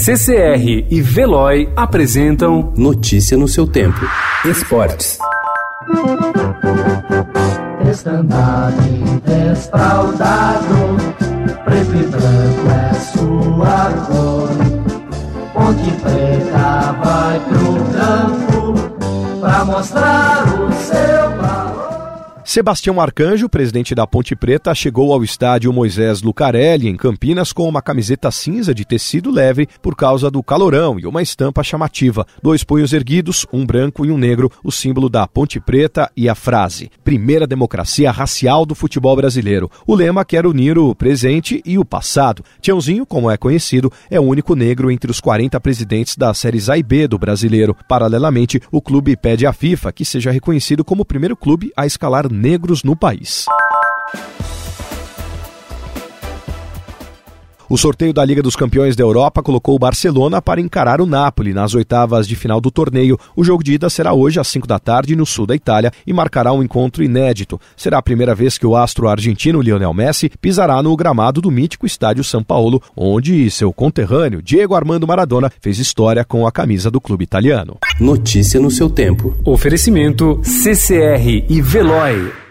CCR e Veloy apresentam Notícia no seu tempo. Esportes. Estandarte desfraldado, preto e branco é sua cor. Ponte preta vai pro campo pra mostrar o seu. Sebastião Arcanjo, presidente da Ponte Preta, chegou ao estádio Moisés Lucarelli, em Campinas, com uma camiseta cinza de tecido leve por causa do calorão e uma estampa chamativa. Dois punhos erguidos, um branco e um negro, o símbolo da Ponte Preta e a frase: Primeira democracia racial do futebol brasileiro. O lema quer unir o presente e o passado. Tiãozinho, como é conhecido, é o único negro entre os 40 presidentes das séries A e B do brasileiro. Paralelamente, o clube pede à FIFA que seja reconhecido como o primeiro clube a escalar negros no país. O sorteio da Liga dos Campeões da Europa colocou o Barcelona para encarar o Napoli nas oitavas de final do torneio. O jogo de ida será hoje às 5 da tarde no sul da Itália e marcará um encontro inédito. Será a primeira vez que o astro argentino Lionel Messi pisará no gramado do mítico estádio São Paulo, onde seu conterrâneo Diego Armando Maradona fez história com a camisa do clube italiano. Notícia no seu tempo. Oferecimento CCR e Veloy.